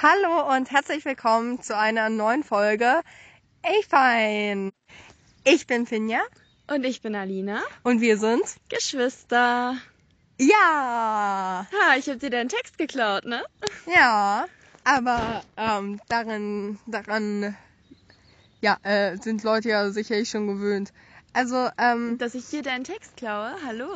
Hallo und herzlich willkommen zu einer neuen Folge A-Fine. Ich bin Finja Und ich bin Alina. und wir sind Geschwister. ja, Ha, ich habe dir deinen Text geklaut, ne? ja, aber ähm, daran, daran, ja, äh, sind Leute ja sicherlich schon gewöhnt. Also, ähm, Dass ich dir deinen Text klaue? Hallo.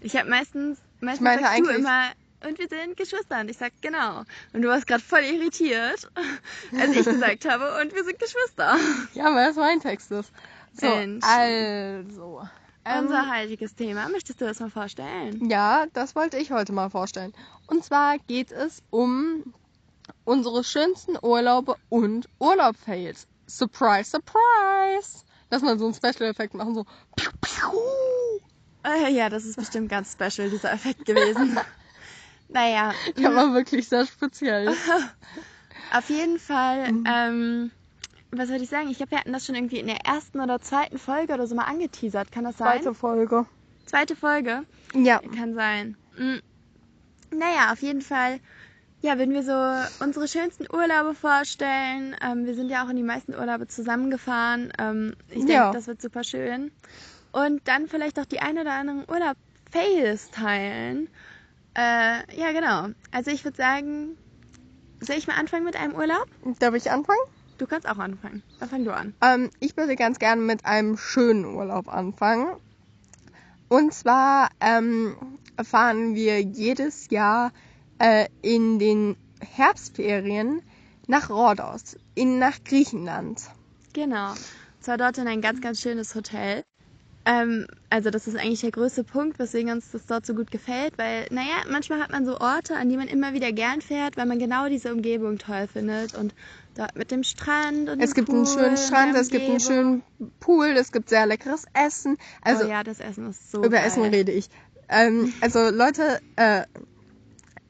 Ich habe meistens, meistens meinte sagst du immer, und wir sind Geschwister. Und ich sag, genau. Und du warst gerade voll irritiert, als ich gesagt habe, und wir sind Geschwister. ja, weil das mein Text ist. So, Mensch. also. ähm, Unser heutiges Thema. Möchtest du das mal vorstellen? Ja, das wollte ich heute mal vorstellen. Und zwar geht es um unsere schönsten Urlaube und Urlaub-Fails. Surprise, surprise! Lass mal so einen Special-Effekt machen, so. Piu, piu. Äh, ja, das ist bestimmt ganz special, dieser Effekt gewesen. naja, Der war wirklich sehr speziell. Auf jeden Fall, Mhm. ähm, was würde ich sagen? Ich glaube, wir hatten das schon irgendwie in der ersten oder zweiten Folge oder so mal angeteasert. Kann das sein? Zweite Folge. Zweite Folge? Ja. Kann sein. Mhm. Naja, auf jeden Fall, ja, würden wir so unsere schönsten Urlaube vorstellen. Ähm, wir sind ja auch in die meisten Urlaube zusammengefahren. Ähm, ich denke, Ja. das wird super schön. Und dann vielleicht auch die ein oder anderen Urlaub-Fails teilen. Äh, ja, genau. Also ich würde sagen, soll ich mal anfangen mit einem Urlaub? Darf ich anfangen? Du kannst auch anfangen. Dann fang du an. Ähm, ich würde ganz gerne mit einem schönen Urlaub anfangen. Und zwar ähm, fahren wir jedes Jahr äh, in den Herbstferien nach Rhodos, in, nach Griechenland. Genau. Zwar dort in ein ganz, ganz schönes Hotel. Ähm, also das ist eigentlich der größte Punkt, weswegen uns das dort so gut gefällt, weil, naja, manchmal hat man so Orte, an die man immer wieder gern fährt, weil man genau diese Umgebung toll findet und dort mit dem Strand und Es gibt einen Pool schönen und Strand, es gibt einen schönen Pool, es gibt sehr leckeres Essen. Also oh ja, das Essen ist so über geil. Essen rede ich. Ähm, also Leute, äh,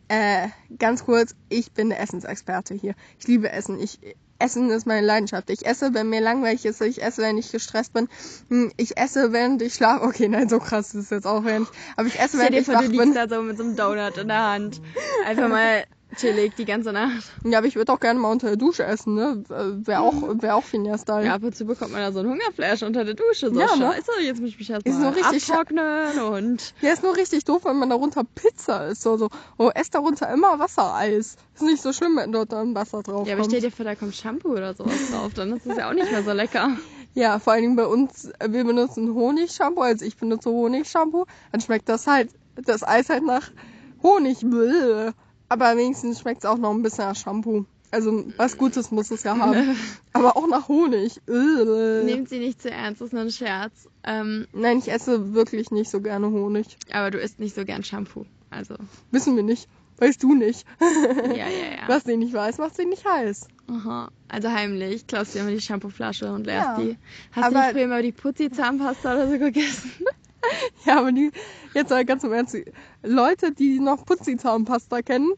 äh, ganz kurz, ich bin der Essensexperte hier. Ich liebe Essen. Ich Essen ist meine Leidenschaft. Ich esse, wenn mir langweilig ist. Ich esse, wenn ich gestresst bin. Hm, Ich esse, während ich schlafe. Okay, nein, so krass ist es jetzt auch während. Aber ich esse, Stell während dir ich wach du bin. liegst da so mit so einem Donut in der Hand. Einfach mal chillig die ganze Nacht. Ja, aber ich würde auch gerne mal unter der Dusche essen, ne? Wäre auch, wär auch Finja-Style. Ja, ab und zu bekommt man da so einen Hungerflash unter der Dusche. So Ja, ne? scheiße, jetzt muss ich mich Ist erstmal so richtig abtrocknen und... Ja, ist nur richtig doof, wenn man darunter Pizza isst. So, so, oh, esst darunter immer Wassereis. Ist nicht so schlimm, wenn dort dann Wasser drauf Ja, aber stell dir vor, da kommt Shampoo oder sowas drauf, dann ist es ja auch nicht mehr so lecker. Ja, vor allen Dingen bei uns, äh, wir benutzen Honigshampoo, also ich benutze Honigshampoo, dann schmeckt das halt, das Eis halt nach Honig. Bläh. Aber wenigstens schmeckt es auch noch ein bisschen nach Shampoo. Also was Gutes muss es ja haben. Aber auch nach Honig. Nehmt sie nicht zu ernst, das ist nur ein Scherz. Ähm, Nein, ich esse wirklich nicht so gerne Honig. aber du isst nicht so gern Shampoo. Also, Wissen wir nicht. Weißt du nicht. ja, ja, ja. Was sie nicht weiß, macht sie nicht heiß. Aha. Also heimlich, klaust dir immer die Shampooflasche und leerst Ja. die. Hast du Aber- nicht früher immer die Putzi-Zahnpasta oder so gegessen? Ja, aber die, jetzt mal ganz im Ernst, Leute, die noch Putzi-Zahnpasta kennen,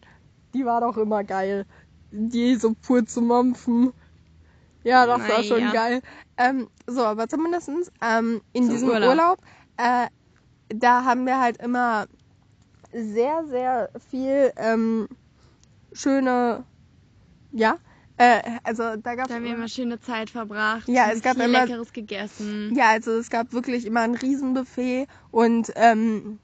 die war doch immer geil. Die so pur zu mampfen. Ja, das war schon Naja. geil. Ähm, so, aber zumindestens ähm, in Zum diesem Urlaub. Urlaub, äh, da haben wir halt immer sehr, sehr viel ähm, schöne, ja, äh, also da gab Da haben wir immer schöne Zeit verbracht. Ja, haben es gab viel immer- Leckeres gegessen. Ja, also es gab wirklich immer ein Riesenbuffet und ähm,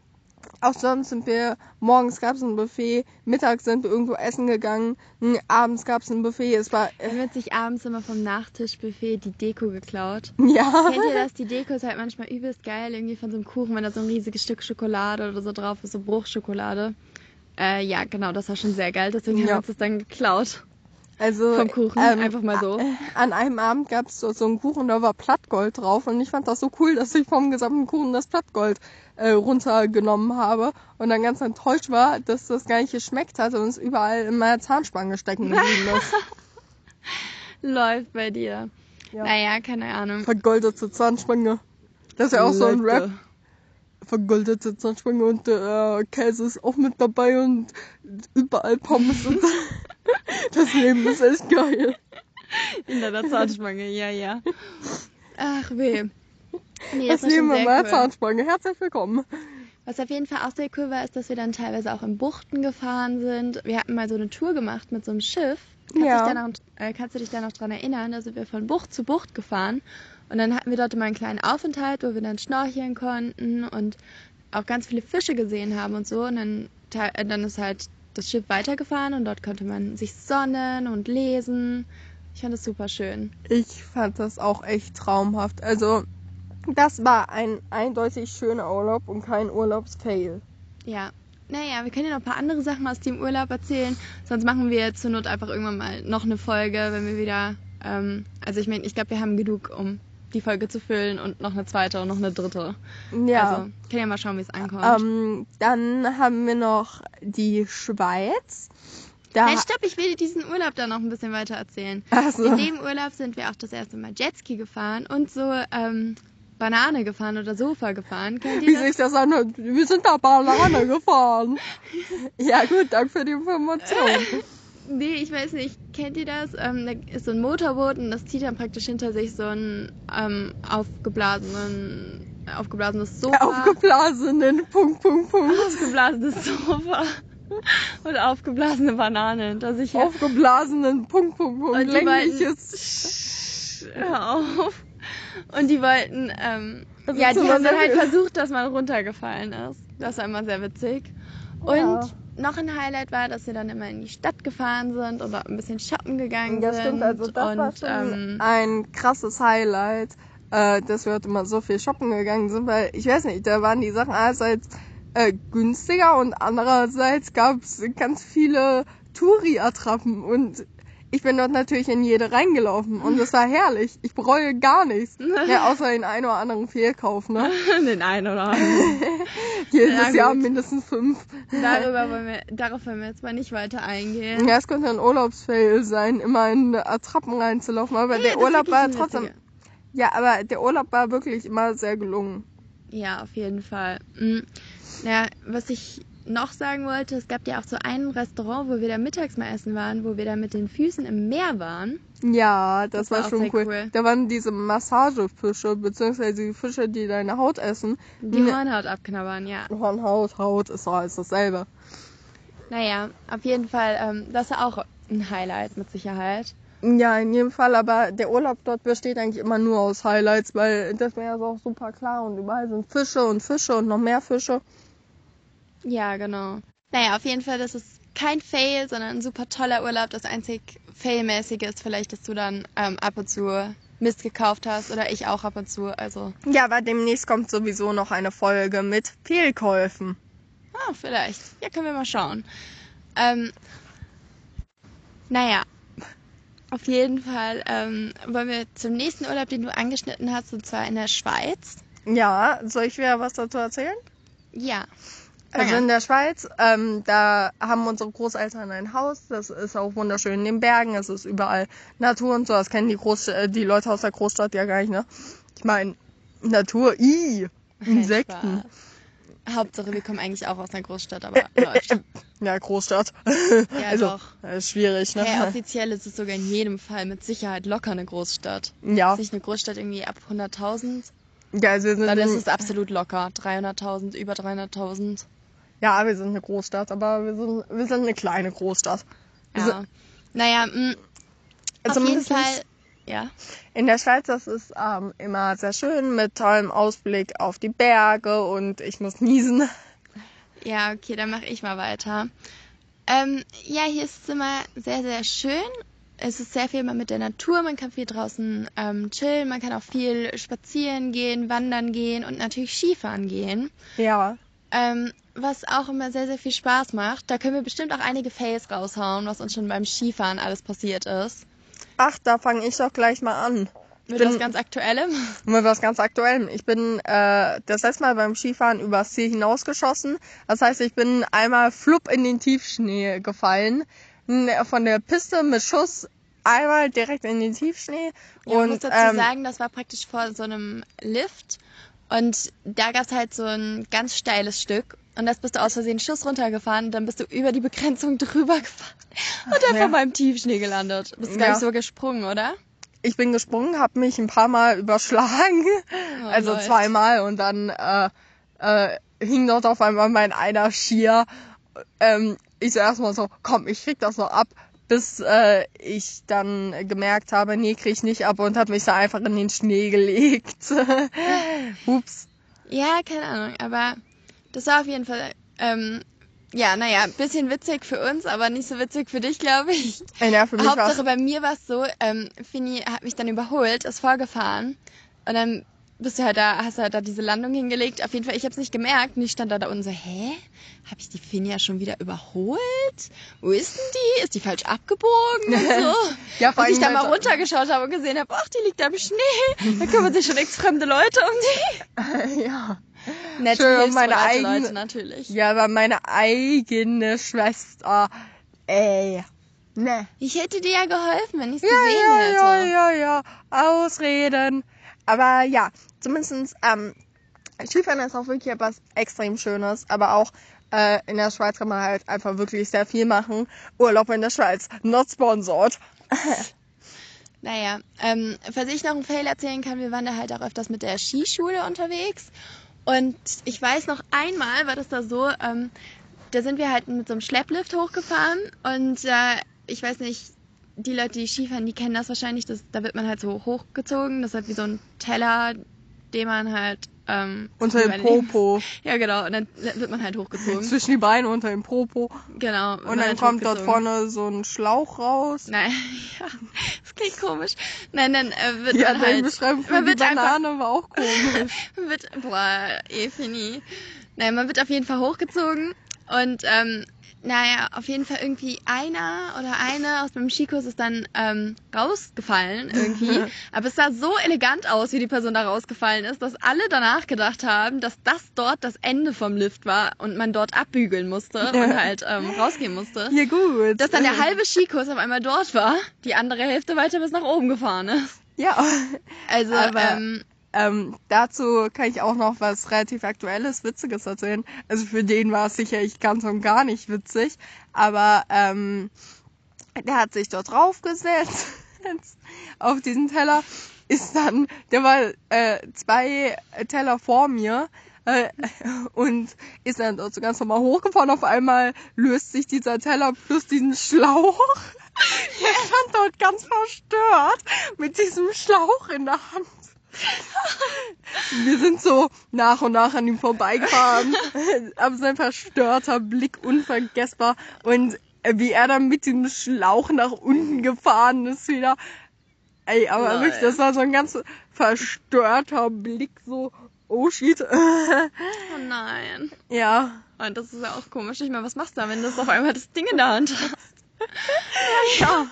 auch sonst sind wir, morgens gab es ein Buffet, mittags sind wir irgendwo essen gegangen, m, abends gab es ein Buffet, es war, äh, Dann wird sich abends immer vom Nachtischbuffet die Deko geklaut. ja. Kennt ihr das? Die Deko ist halt manchmal übelst geil, irgendwie von so einem Kuchen, wenn da so ein riesiges Stück Schokolade oder so drauf ist, so Bruchschokolade. Äh, ja, genau, das war schon sehr geil, deswegen haben Ja. wir uns das dann geklaut. Also, Vom Kuchen, einfach mal so. äh, An einem Abend gab es so, so einen Kuchen, da war Plattgold drauf und ich fand das so cool, dass ich vom gesamten Kuchen das Plattgold äh, runtergenommen habe und dann ganz enttäuscht war, dass das gar nicht geschmeckt hat und es überall in meiner Zahnspange stecken geblieben ist. Läuft bei dir. Ja. Naja, keine Ahnung. Vergoldete Zahnspange. Das ist ja auch so ein Leute. Rap. Vergoldete Zahnspange und der äh, Käse ist auch mit dabei und überall Pommes und das Leben ist echt geil. In deiner Zahnspange, ja, ja. Ach weh. Nee, Das Leben in meiner cool. Zahnspange. Herzlich willkommen. Was auf jeden Fall auch sehr cool war, ist, dass wir dann teilweise auch in Buchten gefahren sind. Wir hatten mal so eine Tour gemacht mit so einem Schiff. Kannst, Ja. dich noch, äh, kannst du dich da noch dran erinnern? Da sind wir von Bucht zu Bucht gefahren. Und dann hatten wir dort immer einen kleinen Aufenthalt, wo wir dann schnorcheln konnten und auch ganz viele Fische gesehen haben und so. Und dann, äh, dann ist halt das Schiff weitergefahren und dort konnte man sich sonnen und lesen. Ich fand es super schön. Ich fand das auch echt traumhaft. Also, das war ein eindeutig schöner Urlaub und kein Urlaubsfail. Ja. Naja, wir können ja noch ein paar andere Sachen aus dem Urlaub erzählen. Sonst machen wir zur Not einfach irgendwann mal noch eine Folge, wenn wir wieder. Ähm, also ich meine, ich glaube, wir haben genug, um die Folge zu füllen und noch eine zweite und noch eine dritte. Ja. Also, können ja mal schauen, wie es ankommt. ähm, dann haben wir noch die Schweiz. Da, Hey, stopp, ich will diesen Urlaub da noch ein bisschen weiter erzählen. also, In dem Urlaub sind wir auch das erste Mal Jetski gefahren und so ähm, Banane gefahren oder Sofa gefahren. Kennt wie ihr das? sich das anhört. Wir sind da Banane gefahren. ja, gut, danke für die Information. Nee, ich weiß nicht. Kennt ihr das? Ähm, da ist so ein Motorboot und das zieht dann praktisch hinter sich so ein ähm, aufgeblasenen, aufgeblasenes Sofa. Aufgeblasenen, Punkt, Punkt, Punkt. aufgeblasenes Sofa. und aufgeblasene Banane hinter sich her. Aufgeblasenen, Punkt, Punkt, Punkt. Und die Längliches. Hör auf. Und die wollten, ähm, ja, die haben dann halt versucht, dass man runtergefallen ist. Das war immer sehr witzig. Und Ja. Noch ein Highlight war, dass wir dann immer in die Stadt gefahren sind oder ein bisschen shoppen gegangen Ja, sind. stimmt, also das und, war schon ähm, ein krasses Highlight, äh, dass wir heute mal so viel shoppen gegangen sind, weil ich weiß nicht, da waren die Sachen einerseits äh, günstiger und andererseits gab es ganz viele Touri-Attrappen und ich bin dort natürlich in jede reingelaufen und es war herrlich. Ich bereue gar nichts. Ja, außer den einen oder anderen Fehlkauf, ne? den einen oder anderen. Jedes Ja, Jahr mindestens fünf. Darüber wollen wir, darauf wollen wir jetzt mal nicht weiter eingehen. Ja, es könnte ein Urlaubsfail sein, immer in Attrappen reinzulaufen, aber Ja, der Urlaub war trotzdem Ja, aber der Urlaub war wirklich immer sehr gelungen. Ja, auf jeden Fall. Mhm. Ja, was ich noch sagen wollte, es gab ja auch so ein Restaurant, wo wir da mittags mal essen waren, wo wir da mit den Füßen im Meer waren. Ja, das, Das war war, schon cool. cool. Da waren diese Massagefische, beziehungsweise die Fische, die deine Haut essen. Die Ne- Hornhaut abknabbern, ja. Hornhaut, Haut ist alles dasselbe. Naja, auf jeden Fall, ähm, das war auch ein Highlight mit Sicherheit. Ja, in jedem Fall, aber der Urlaub dort besteht eigentlich immer nur aus Highlights, weil das Meer ist auch super klar und überall sind Fische und Fische und noch mehr Fische. Ja, genau. Naja, auf jeden Fall, das ist kein Fail, sondern ein super toller Urlaub. Das einzig Failmäßige ist vielleicht, dass du dann ähm, ab und zu Mist gekauft hast oder ich auch ab und zu. Also, Ja, aber demnächst kommt sowieso noch eine Folge mit Fehlkäufen. ah, vielleicht. Ja, können wir mal schauen. Ähm, naja, auf jeden Fall ähm, wollen wir zum nächsten Urlaub, den du angeschnitten hast, und zwar in der Schweiz. Ja, soll ich wieder was dazu erzählen? Ja. Also Ja. in der Schweiz, ähm, da haben unsere Großeltern ein Haus, das ist auch wunderschön in den Bergen, es ist überall Natur und so, das kennen die, Groß äh, die Leute aus der Großstadt ja gar nicht, ne? Ich meine, Natur, i, Insekten. Hauptsache, wir kommen eigentlich auch aus einer Großstadt, aber läuft. Ja, Großstadt. Ja, also, doch. das ist schwierig, ne? Hey, offiziell ist es sogar in jedem Fall mit Sicherheit locker eine Großstadt. ja, Ist nicht eine Großstadt irgendwie ab 100.000? ja, also Dann ist es absolut locker. 300.000, über 300.000. ja, wir sind eine Großstadt, aber wir sind, wir sind eine kleine Großstadt. Wir Ja. Naja, mh, auf jeden Fall. Ja. In der Schweiz, das ist ähm, immer sehr schön mit tollem Ausblick auf die Berge und ich muss niesen. Ja, okay, dann mache ich mal weiter. Ähm, ja, hier ist es immer sehr, sehr schön. Es ist sehr viel immer mit der Natur. Man kann viel draußen ähm, chillen. Man kann auch viel spazieren gehen, wandern gehen und natürlich Skifahren gehen. Ja. Ähm, was auch immer sehr, sehr viel Spaß macht. Da können wir bestimmt auch einige Fails raushauen, was uns schon beim Skifahren alles passiert ist. Ach, da fange ich doch gleich mal an. Mit bin- was ganz Aktuellem. Mit was ganz Aktuellem. Ich bin äh, das letzte Mal beim Skifahren übers Ziel hinausgeschossen. Das heißt, ich bin einmal flupp in den Tiefschnee gefallen. Von der Piste mit Schuss einmal direkt in den Tiefschnee. Ja, und muss dazu ähm, sagen, das war praktisch vor so einem Lift. Und da gab's halt so ein ganz steiles Stück. Und das bist du aus Versehen Schuss runtergefahren und dann bist du über die Begrenzung drüber gefahren. Und dann Ja. vor meinem Tiefschnee gelandet. Bist du gar Ja. nicht so gesprungen, oder? ich bin gesprungen, habe mich ein paar Mal überschlagen. Oh, also läuft. zweimal und dann äh, äh, hing dort auf einmal mein einer Skier. Ähm, ich so erstmal so, komm, ich krieg das noch ab, bis äh, ich dann gemerkt habe, nee, krieg ich nicht ab und hab mich da einfach in den Schnee gelegt. Ups. Ja, keine Ahnung, aber das war auf jeden Fall, ähm, ja, naja, ein bisschen witzig für uns, aber nicht so witzig für dich, glaube ich. Ja, für mich war's- Hauptsache bei mir war es so, ähm, Fini hat mich dann überholt, ist vorgefahren und dann bist du halt da, hast du halt da diese Landung hingelegt. Auf jeden Fall, ich habe es nicht gemerkt und ich stand da da unten so, hä? Habe ich die Fini ja schon wieder überholt? Wo ist denn die? Ist die falsch abgebogen und so? Ja, vor Als ich da mal weil- runtergeschaut habe und gesehen habe, ach, die liegt da im Schnee. Da kümmern sich schon extremde Leute um die. ja. Nette, Schön, meine eigene- Leute natürlich. Ja, aber meine eigene Schwester, ey. Ne. Ich hätte dir ja geholfen, wenn ich es Ja, gesehen ja, hätte. ja, ja, ja. Ausreden. Aber ja, zumindestens ähm, Skifahren ist auch wirklich etwas extrem Schönes. Aber auch äh, in der Schweiz kann man halt einfach wirklich sehr viel machen. Urlaub in der Schweiz, not sponsored. Naja, ähm, falls ich noch einen Fail erzählen kann, wir waren da halt auch öfters mit der Skischule unterwegs. Und ich weiß noch einmal war das da so, ähm, da sind wir halt mit so einem Schlepplift hochgefahren und äh, ich weiß nicht, die Leute, die Skifahren, die kennen das wahrscheinlich, das, da wird man halt so hochgezogen, das ist halt wie so ein Teller, den man halt ähm, Unter dem Popo. Ja, genau, und dann wird man halt hochgezogen. Zwischen die Beine unter dem Popo. genau. Und dann halt kommt dort vorne so ein Schlauch raus. Nein, ja, das klingt komisch. Nein, dann äh, wird Ja, man halt... Beschreibung für man wird einfach Banane war auch komisch. Man wird, boah, eh, Fini. Naja, man wird auf jeden Fall hochgezogen und, ähm, naja, auf jeden Fall irgendwie einer oder eine aus meinem Skikurs ist dann ähm, rausgefallen irgendwie. Aber es sah so elegant aus, wie die Person da rausgefallen ist, dass alle danach gedacht haben, dass das dort das Ende vom Lift war und man dort abbügeln musste und halt ähm, rausgehen musste. Ja, gut. Dass dann der halbe Skikurs auf einmal dort war, die andere Hälfte weiter bis nach oben gefahren ist. Ja. Also, Aber- ähm, Ähm, dazu kann ich auch noch was relativ Aktuelles, Witziges erzählen. Also für den war es sicherlich ganz und gar nicht witzig, aber ähm, der hat sich dort draufgesetzt auf diesen Teller, ist dann, der war äh, zwei Teller vor mir äh, und ist dann dort so ganz normal hochgefahren. Auf einmal löst sich dieser Teller plus diesen Schlauch. Er stand dort ganz verstört mit diesem Schlauch in der Hand. Wir sind so nach und nach an ihm vorbeigefahren, aber sein verstörter Blick unvergessbar und wie er dann mit dem Schlauch nach unten gefahren ist wieder. Ey, aber Lol. wirklich, das war so ein ganz verstörter Blick, so, oh shit. oh nein. ja, Und das ist ja auch komisch. Ich meine, was machst du da, wenn du auf einmal das Ding in der Hand hast? ja.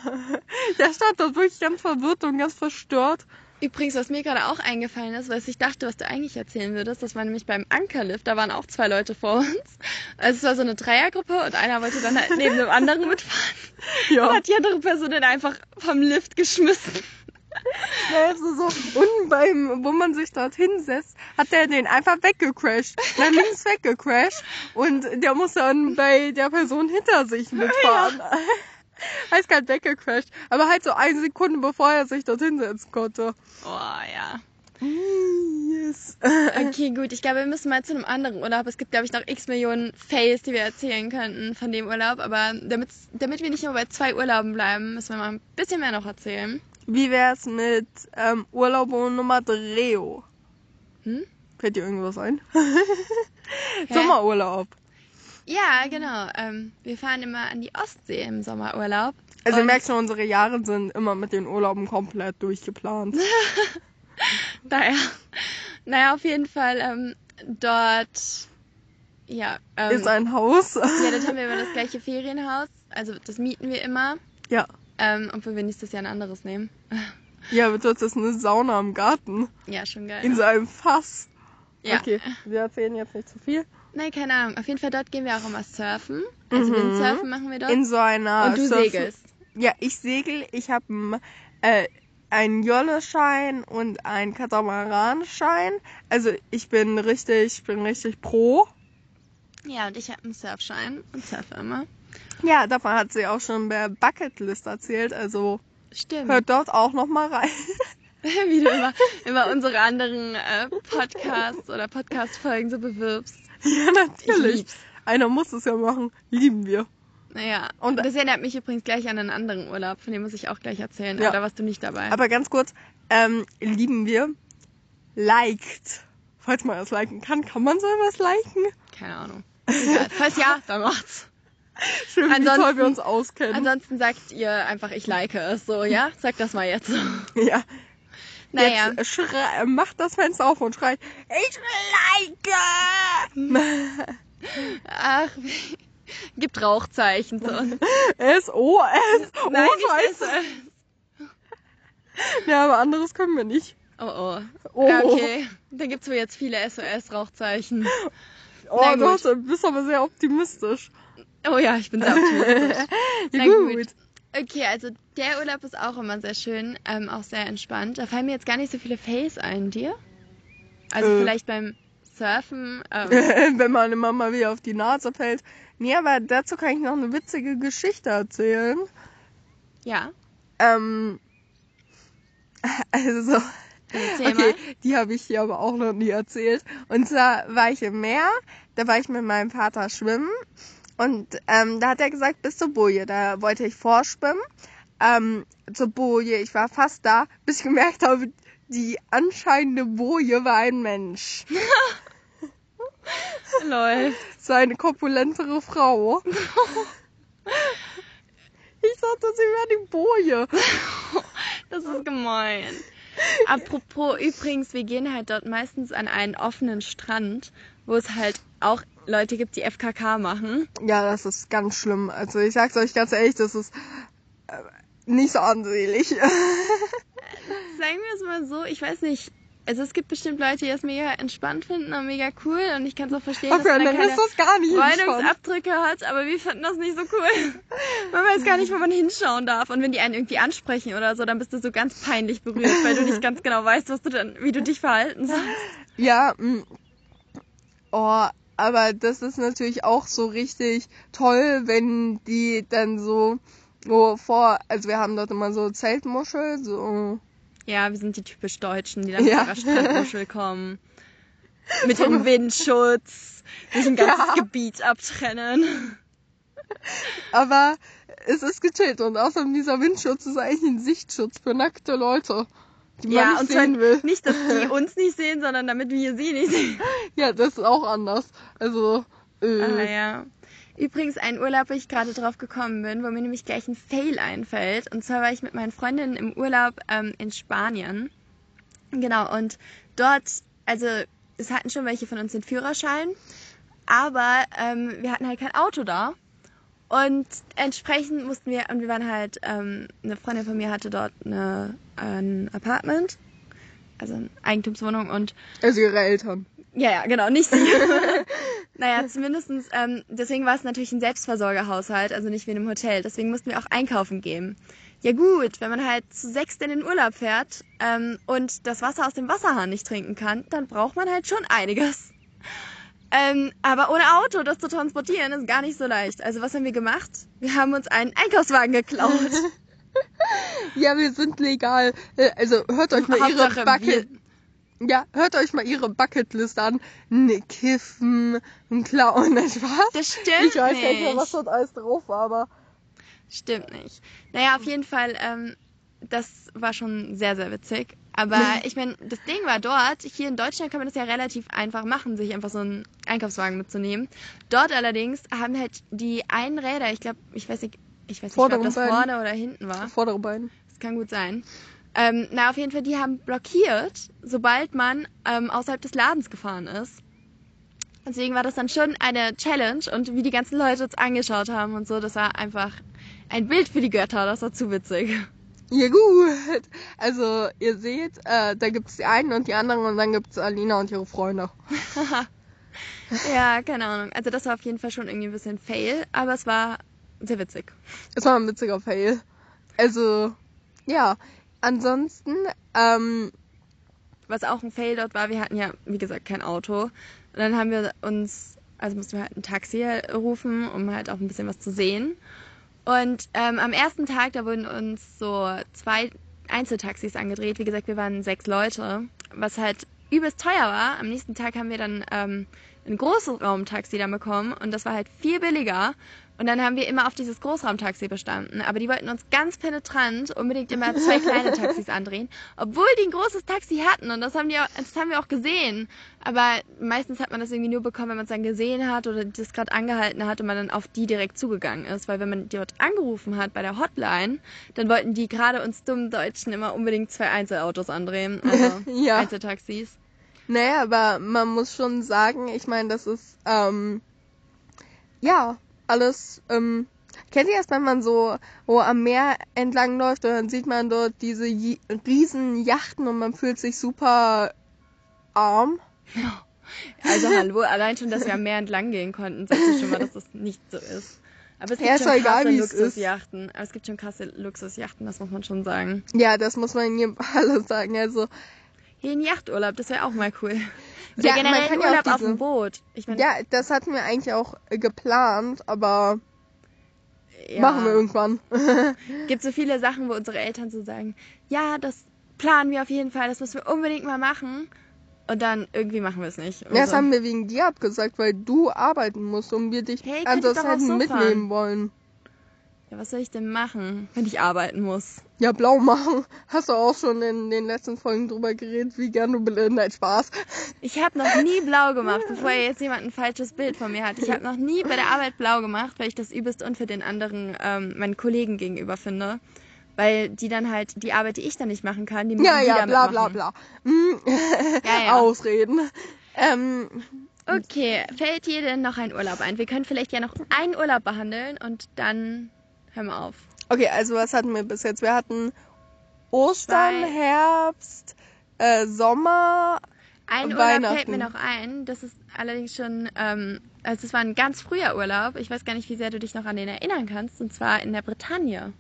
Der stand dort wirklich ganz verwirrt und ganz verstört. Übrigens, was mir gerade auch eingefallen ist, was ich dachte, was du eigentlich erzählen würdest, das war nämlich beim Ankerlift, da waren auch zwei Leute vor uns. Also es war so eine Dreiergruppe und einer wollte dann halt neben dem anderen mitfahren. Ja. Und hat die andere Person dann einfach vom Lift geschmissen. Ja, also so unten beim, wo man sich dort hinsetzt, hat der den einfach weggecrashed. Nach links weggecrashed. Und der muss dann bei der Person hinter sich mitfahren. Eiskalt weggecrashed. Aber halt so eine Sekunde, bevor er sich dort hinsetzen konnte. Oh ja. Yes. Okay, gut. Ich glaube, wir müssen mal zu einem anderen Urlaub. Es gibt, glaube ich, noch x Millionen Fails, die wir erzählen könnten von dem Urlaub. Aber damit, damit wir nicht nur bei zwei Urlauben bleiben, müssen wir mal ein bisschen mehr noch erzählen. Wie wär's mit ähm, Urlaub Nummer Dreo? Hm? Fällt dir irgendwas ein? Sommerurlaub. Ja, genau. Ähm, wir fahren immer an die Ostsee im Sommerurlaub. Also ihr merkt schon, unsere Jahre sind immer mit den Urlauben komplett durchgeplant. Naja, naja, auf jeden Fall ähm, dort, ja, ähm, Ist ein Haus. ja, dort haben wir immer das gleiche Ferienhaus. Also das mieten wir immer. ja. Ähm, obwohl wir nächstes Jahr ein anderes nehmen. Ja, aber dort ist eine Sauna im Garten. Ja, schon geil. In so einem Fass. ja. Okay, wir erzählen jetzt nicht zu viel. Nein, keine Ahnung. Auf jeden Fall dort gehen wir auch immer surfen. Also Mhm. Windsurfen machen wir dort. In so einer Und du Surf- segelst. Ja, ich segel. Ich habe äh, einen Jolle-Schein und einen Katamaran-Schein. Also ich bin richtig, ich bin richtig pro. Ja, und ich habe einen Surfschein und surfe immer. Ja, davon hat sie auch schon bei Bucketlist erzählt. Also Stimmt. hört dort auch noch mal rein. Wie du immer, immer unsere anderen äh, Podcasts oder Podcast-Folgen so bewirbst. Ja, Ich natürlich. Einer muss es ja machen. Lieben wir. Naja, Und- das erinnert mich übrigens gleich an einen anderen Urlaub, von dem muss ich auch gleich erzählen. Ja. Aber da warst du nicht dabei. Aber ganz kurz, ähm, lieben wir. Liked. Falls man das liken kann, kann man so was liken? Keine Ahnung. Egal. Falls ja, dann macht's. Schön, wie Ansonsten- toll wir uns auskennen. Ansonsten sagt ihr einfach, ich like es. So, ja? Sag das mal jetzt. ja. Naja. Jetzt schrei- äh, macht das Fenster auf und schreit, ich like! Ach, gibt Rauchzeichen. So. S-O-S. Oh, Nein, Scheiße. Ja, aber anderes können wir nicht. Oh, oh. Oh, Ja, okay. Dann gibt's wohl jetzt viele SOS-Rauchzeichen. oh Na du bist aber sehr optimistisch. Oh ja, ich bin sehr optimistisch. ja, Na gut. gut. Okay, also der Urlaub ist auch immer sehr schön, ähm, auch sehr entspannt. Da fallen mir jetzt gar nicht so viele Fails ein, dir? Also Äh. vielleicht beim Surfen. Ähm, Wenn meine Mama wieder auf die Nase fällt. Nee, aber dazu kann ich noch eine witzige Geschichte erzählen. ja, Ähm, also, erzähl okay, mal. die habe ich dir aber auch noch nie erzählt. Und zwar war ich im Meer, da war ich mit meinem Vater schwimmen und ähm, da hat er gesagt, bis zur Boje. Da wollte ich vorschwimmen ähm, zur Boje. Ich war fast da, bis ich gemerkt habe, die anscheinende Boje war ein Mensch. Läuft. So eine korpulentere Frau. Ich dachte, sie wäre die Boje. Das ist gemein. Apropos, übrigens, wir gehen halt dort meistens an einen offenen Strand, wo es halt auch Leute gibt, die FKK machen. Ja, das ist ganz schlimm. Also ich sag's euch ganz ehrlich, das ist äh, nicht so ansehlich. Sagen wir es mal so, ich weiß nicht. Also es gibt bestimmt Leute, die das mega entspannt finden und mega cool und ich kann es auch verstehen, dass Okay, man und dann dann keine ist das gar nicht entspannt. Bräunungsabdrücke hat, aber wir finden das nicht so cool. Man weiß gar nicht, wo man hinschauen darf. Und wenn die einen irgendwie ansprechen oder so, dann bist du so ganz peinlich berührt, weil du nicht ganz genau weißt, was du dann, wie du dich verhalten sollst. Ja, mh. oh, aber das ist natürlich auch so richtig toll, wenn die dann so, so vor, also wir haben dort immer so Zeltmuschel, so, Ja, wir sind die typisch Deutschen, die dann Ja. mit ihrer Strandmuschel kommen. Mit dem Windschutz, sich ein ganzes Ja. Gebiet abtrennen. aber es ist gechillt und außerdem dieser Windschutz ist eigentlich ein Sichtschutz für nackte Leute, die man Ja, nicht und zwar sehen will. nicht, dass die uns nicht sehen, sondern damit wir sie nicht sehen. Ja, das ist auch anders. Also, äh, Ah, ja. Übrigens ein Urlaub, wo ich gerade drauf gekommen bin, wo mir nämlich gleich ein Fail einfällt. Und zwar war ich mit meinen Freundinnen im Urlaub ähm, in Spanien. Genau, und dort, also es hatten schon welche von uns den Führerschein, aber ähm, wir hatten halt kein Auto da. Und entsprechend mussten wir, und wir waren halt, ähm, eine Freundin von mir hatte dort eine, ein Apartment, also eine Eigentumswohnung und also ihre Eltern. ja, ja, genau, nicht sie. naja, zumindestens, ähm, deswegen war es natürlich ein Selbstversorgerhaushalt, also nicht wie in einem Hotel. Deswegen mussten wir auch einkaufen gehen. Ja gut, wenn man halt zu sechst in den Urlaub fährt ähm, und das Wasser aus dem Wasserhahn nicht trinken kann, dann braucht man halt schon einiges. Ähm, aber ohne Auto das zu transportieren ist gar nicht so leicht. Also was haben wir gemacht? Wir haben uns einen Einkaufswagen geklaut. Ja, wir sind legal. Äh, Also hört euch mal ihre Hauptsache, Bucket. Ja, hört euch mal ihre Bucketlist an. Ne, Kiffen, ein Klauen, nicht Spaß? Das stimmt Ich weiß nicht. nicht mehr, was dort alles drauf war, aber. Stimmt nicht. Naja, auf jeden Fall, ähm, das war schon sehr, sehr witzig. Aber ich meine, das Ding war dort, hier in Deutschland kann man das ja relativ einfach machen, sich einfach so einen Einkaufswagen mitzunehmen. Dort allerdings haben halt die einen Räder, ich glaube, ich weiß nicht, ich weiß nicht, ob das beiden. vorne oder hinten war. Vordere Bein. Das kann gut sein. Ähm, na, auf jeden Fall, die haben blockiert, sobald man ähm, außerhalb des Ladens gefahren ist. Deswegen war das dann schon eine Challenge und wie die ganzen Leute uns angeschaut haben und so, das war einfach ein Bild für die Götter, das war zu witzig. Ja gut. Also ihr seht, äh, da gibt's die einen und die anderen und dann gibt's Alina und ihre Freunde. ja, keine Ahnung. Also das war auf jeden Fall schon irgendwie ein bisschen fail, aber es war sehr witzig. Es war ein witziger Fail. Also, ja. Ansonsten, ähm, Was auch ein Fail dort war, wir hatten ja, wie gesagt, kein Auto. Und dann haben wir uns, also mussten wir halt ein Taxi rufen, um halt auch ein bisschen was zu sehen. Und ähm, am ersten Tag, da wurden uns so zwei Einzeltaxis angedreht. Wie gesagt, wir waren sechs Leute, was halt übelst teuer war. Am nächsten Tag haben wir dann ähm, ein Großraumtaxi dann bekommen und das war halt viel billiger. Und dann haben wir immer auf dieses Großraumtaxi bestanden. Aber die wollten uns ganz penetrant unbedingt immer zwei kleine Taxis andrehen, obwohl die ein großes Taxi hatten. Und das haben, die auch, das haben wir auch gesehen. Aber meistens hat man das irgendwie nur bekommen, wenn man es dann gesehen hat oder das gerade angehalten hat und man dann auf die direkt zugegangen ist. Weil wenn man dort angerufen hat bei der Hotline, dann wollten die gerade uns dummen Deutschen immer unbedingt zwei Einzelautos andrehen. Also Ja. Einzeltaxis. Naja, aber man muss schon sagen, ich meine, das ist, ähm, ja, alles, ähm, kennt ihr das, wenn man so wo am Meer entlang läuft und dann sieht man dort diese Ji- riesen Yachten und man fühlt sich super arm? Also hallo, allein schon, dass wir am Meer entlang gehen konnten, sagt sich schon mal, dass das nicht so ist. Aber es gibt Ja, schon egal, krasse ist. Luxusjachten. Aber es gibt schon krasse Luxusjachten, das muss man schon sagen. Ja, das muss man hier alles sagen. Also, Hier ein Yachturlaub, das wäre auch mal cool. Oder Ja, man generell kann ein ja Urlaub auf dem Boot. Ich meine, ja, das hatten wir eigentlich auch äh, geplant, aber ja, machen wir irgendwann. gibt so viele Sachen, wo unsere Eltern so sagen, ja, das planen wir auf jeden Fall, das müssen wir unbedingt mal machen. Und dann irgendwie machen wir es nicht. Ja, das Also, haben wir wegen dir abgesagt, weil du arbeiten musst und wir dich Hey, an das so mitnehmen wollen. Ja, was soll ich denn machen, wenn ich arbeiten muss? Ja, blau machen. Hast du auch schon in den letzten Folgen drüber geredet, wie gern du Nein, Spaß. Ich habe noch nie blau gemacht, bevor jetzt jemand ein falsches Bild von mir hat. Ich habe noch nie bei der Arbeit blau gemacht, weil ich das übelst unfair den anderen, ähm, meinen Kollegen gegenüber finde. Weil die dann halt die Arbeit, die ich dann nicht machen kann, die müssen Ja, die ja, damit bla bla machen. bla. Hm. Ja, ja. Ausreden. Ähm, Okay, fällt dir denn noch ein Urlaub ein? Wir können vielleicht ja noch einen Urlaub behandeln und dann hören wir auf. okay, also was hatten wir bis jetzt? Wir hatten Ostern, Zwei. Herbst, äh, Sommer. Ein Urlaub fällt mir noch ein. Das ist allerdings schon, ähm, also es war ein ganz früher Urlaub. Ich weiß gar nicht, wie sehr du dich noch an den erinnern kannst. Und zwar in der Bretagne.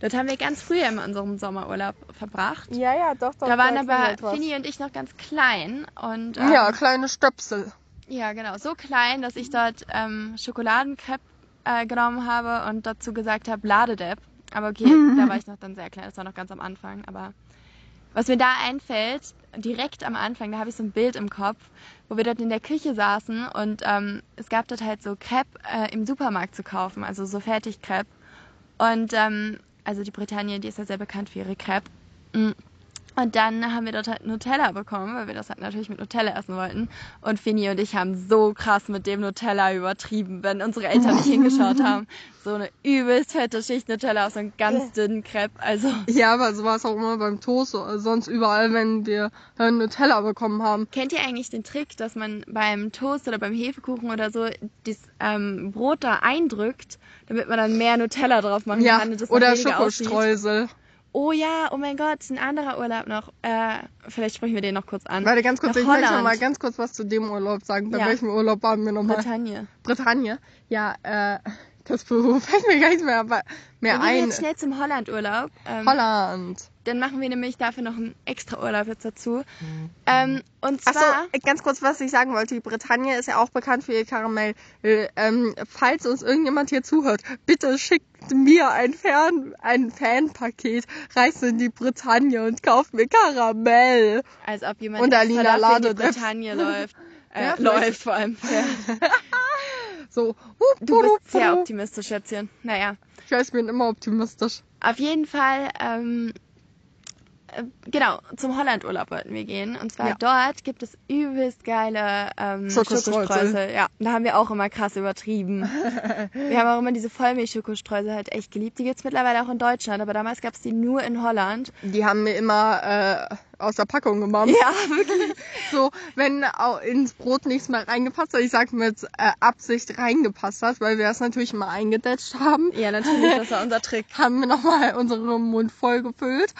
Dort haben wir ganz früher immer unseren Sommerurlaub verbracht. Ja, ja, doch, doch. Da waren aber was. Fini und ich noch ganz klein. Und ähm, Ja, kleine Stöpsel. ja, genau. So klein, dass ich dort ähm, Schokoladencrepe äh, genommen habe und dazu gesagt habe, Ladedepp. Aber okay, da war ich noch dann sehr klein. Das war noch ganz am Anfang. Aber was mir da einfällt, direkt am Anfang, da habe ich so ein Bild im Kopf, wo wir dort in der Küche saßen und ähm, es gab dort halt so Crepe äh, im Supermarkt zu kaufen, also so Fertigcrepe. Und ähm, also die Bretagne, die ist ja sehr bekannt für ihre Crepe. Und dann haben wir dort halt Nutella bekommen, weil wir das halt natürlich mit Nutella essen wollten. Und Fini und ich haben so krass mit dem Nutella übertrieben, wenn unsere Eltern nicht hingeschaut haben. So eine übelst fette Schicht Nutella auf so einen ganz dünnen Crepe. Also Ja, aber so war es auch immer beim Toast, sonst überall, wenn wir Nutella bekommen haben. Kennt ihr eigentlich den Trick, dass man beim Toast oder beim Hefekuchen oder so das ähm, Brot da eindrückt, damit man dann mehr Nutella drauf machen Ja, kann und das oder weniger aussieht? Oh ja, oh mein Gott, ein anderer Urlaub noch. Äh, vielleicht sprechen wir den noch kurz an. Warte, ganz kurz, Nach ich möchte noch Holland. mal ganz kurz was zu dem Urlaub sagen. Bei Ja. welchem Urlaub waren wir nochmal? Bretagne. Bretagne. Ja, äh, das fällt mir gar nicht mehr, mehr Wir gehen ein. jetzt schnell zum Holland-Urlaub. Ähm, Holland. Dann machen wir nämlich dafür noch einen extra Urlaub jetzt dazu. Ähm, und Achso, zwar, ganz kurz, was ich sagen wollte. Die Bretagne ist ja auch bekannt für ihr Karamell. Äh, Ähm, falls uns irgendjemand hier zuhört, bitte schickt mir ein, Fern ein Fanpaket, reist in die Bretagne und kauft mir Karamell. als ob jemand Und Alina dafür in die Lade- Bretagne läuft. Äh, Ja, läuft vor allem. So. Du bist sehr optimistisch, Schätzchen. Naja. Ich weiß, ich bin immer optimistisch. Auf jeden Fall, ähm, äh, genau, zum Hollandurlaub wollten wir gehen. Und zwar Ja. dort gibt es übelst geile ähm, Schokostreusel. Ja, da haben wir auch immer krass übertrieben. wir haben auch immer diese Vollmilch-Schokostreusel halt echt geliebt. Die gibt's mittlerweile auch in Deutschland, aber damals gab's die nur in Holland. Die haben mir immer äh, aus der Packung gemacht. Ja, wirklich. So, wenn au- ins Brot nichts mehr reingepasst hat, ich sag mit äh, Absicht reingepasst hat, weil wir das natürlich immer eingedetscht haben, Ja, natürlich, das war unser Trick. haben wir nochmal unseren Mund voll gefüllt.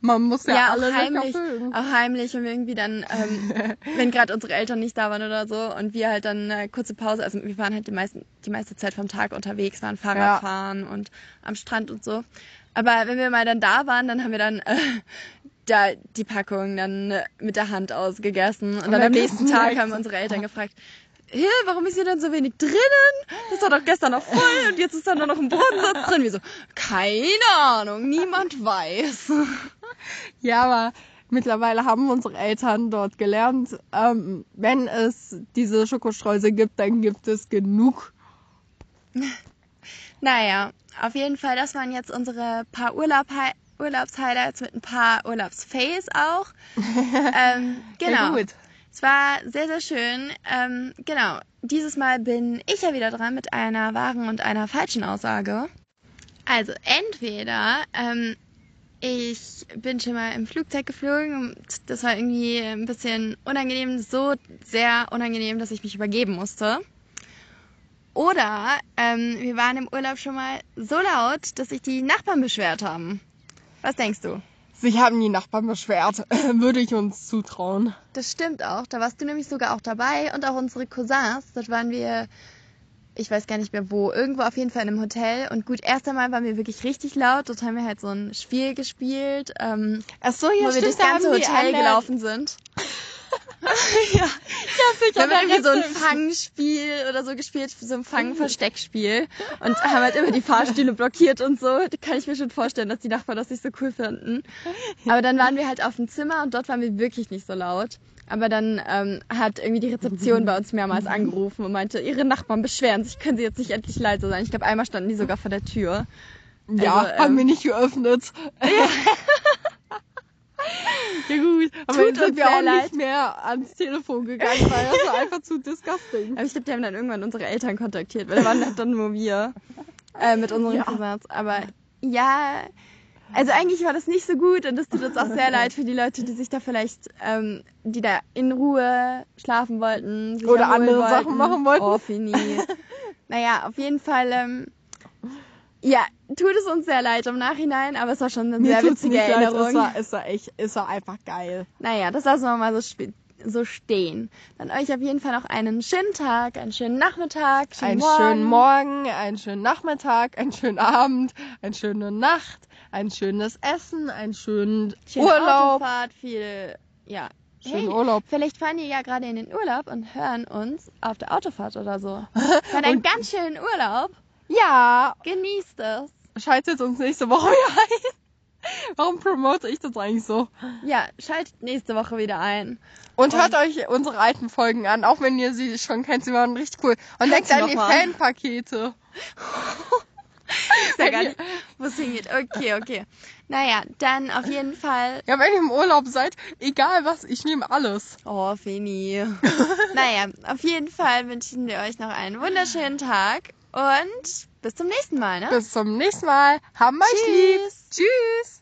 Man muss ja, Ja, auch alle heimlich, lecker füllen. auch heimlich, wir irgendwie dann, ähm, wenn gerade unsere Eltern nicht da waren oder so und wir halt dann eine kurze Pause, also wir waren halt die, meisten, die meiste Zeit vom Tag unterwegs, waren Fahrradfahren und am Strand und so. Aber wenn wir mal dann da waren, dann haben wir dann äh, da die Packung dann mit der Hand ausgegessen und dann am nächsten Tag haben unsere Eltern gefragt, Hä, warum ist hier denn so wenig drinnen? Das war doch gestern noch voll und jetzt ist da nur noch ein Bodensatz drin. Wir so, keine Ahnung, niemand weiß. Ja, aber Mittlerweile haben unsere Eltern dort gelernt, ähm, wenn es diese Schokostreusel gibt, dann gibt es genug. Naja, auf jeden Fall, das waren jetzt unsere paar Urlaub Urlaubshighlights mit ein paar Urlaubsfails auch. ähm, genau. Ja. Es war sehr, sehr schön. Ähm, genau. Dieses Mal bin ich ja wieder dran mit einer wahren und einer falschen Aussage. Also entweder ähm, ich bin schon mal im Flugzeug geflogen und das war irgendwie ein bisschen unangenehm, so sehr unangenehm, dass ich mich übergeben musste. Oder ähm, wir waren im Urlaub schon mal so laut, dass sich die Nachbarn beschwert haben. Was denkst du? Sich haben die Nachbarn beschwert. Würde ich uns zutrauen. Das stimmt auch. Da warst du nämlich sogar auch dabei und auch unsere Cousins. Dort waren wir, ich weiß gar nicht mehr wo, irgendwo auf jeden Fall in einem Hotel. Und gut, erst einmal waren wir wirklich richtig laut. Dort haben wir halt so ein Spiel gespielt, ähm, Ach so, ja, wo wir stimmt, durchs da ganze Hotel gelaufen sind. Ja, ja. sich Wir haben an der irgendwie so ein Fangspiel oder so gespielt, so ein Fang-Versteckspiel. Und haben halt immer die Fahrstühle blockiert und so. Da kann ich mir schon vorstellen, dass die Nachbarn das nicht so cool finden. Aber dann waren wir halt auf dem Zimmer und dort waren wir wirklich nicht so laut. Aber dann ähm, hat irgendwie die Rezeption bei uns mehrmals angerufen und meinte, ihre Nachbarn beschweren sich, können sie jetzt nicht endlich leise sein. Ich glaube, einmal standen die sogar vor der Tür. Ja, Also, haben ähm, wir nicht geöffnet. Ja, gut, aber Tut dann sind wir auch leid. nicht mehr ans Telefon gegangen, weil das war einfach zu disgusting. Aber ich glaube, die haben dann irgendwann unsere Eltern kontaktiert, weil da waren halt dann nur wir äh, mit unseren Ja. Cousins. Aber ja, also eigentlich war das nicht so gut und das tut uns auch sehr leid für die Leute, die sich da vielleicht, ähm, die da in Ruhe schlafen wollten. Oder andere wollten. Sachen machen wollten. Oh, Fini. naja, auf jeden Fall, ähm, ja, tut es uns sehr leid im Nachhinein, aber es war schon eine Mir sehr witzige nicht leid, Erinnerung. es war, es war echt, es war einfach geil. Naja, das lassen wir mal so, so stehen. Dann euch auf jeden Fall noch einen schönen Tag, einen schönen Nachmittag, schönen einen Morgen. schönen Morgen, einen schönen Nachmittag, einen schönen Abend, eine schöne Nacht, ein schönes Essen, einen schönen Schöne Urlaub. Autofahrt, viel, ja. Schönen hey, Urlaub. Vielleicht fahren die ja gerade in den Urlaub und hören uns auf der Autofahrt oder so. Dann einen ganz schönen Urlaub. Ja, Genießt es. schaltet uns nächste Woche wieder ein. Warum promote ich das eigentlich so? Ja, schaltet nächste Woche wieder ein. Und Und- hört euch unsere alten Folgen an, auch wenn ihr sie schon kennt, sie waren richtig cool. Und denkt an die. Fanpakete. Ist ja gar nicht, wo es hingeht. Okay, okay. Naja, dann auf jeden Fall. Ja, wenn ihr im Urlaub seid, egal was, ich nehme alles. Oh, Feni. naja, auf jeden Fall wünschen wir euch noch einen wunderschönen Tag und bis zum nächsten Mal, ne? Bis zum nächsten Mal. Haben euch lieb. Tschüss. Tschüss.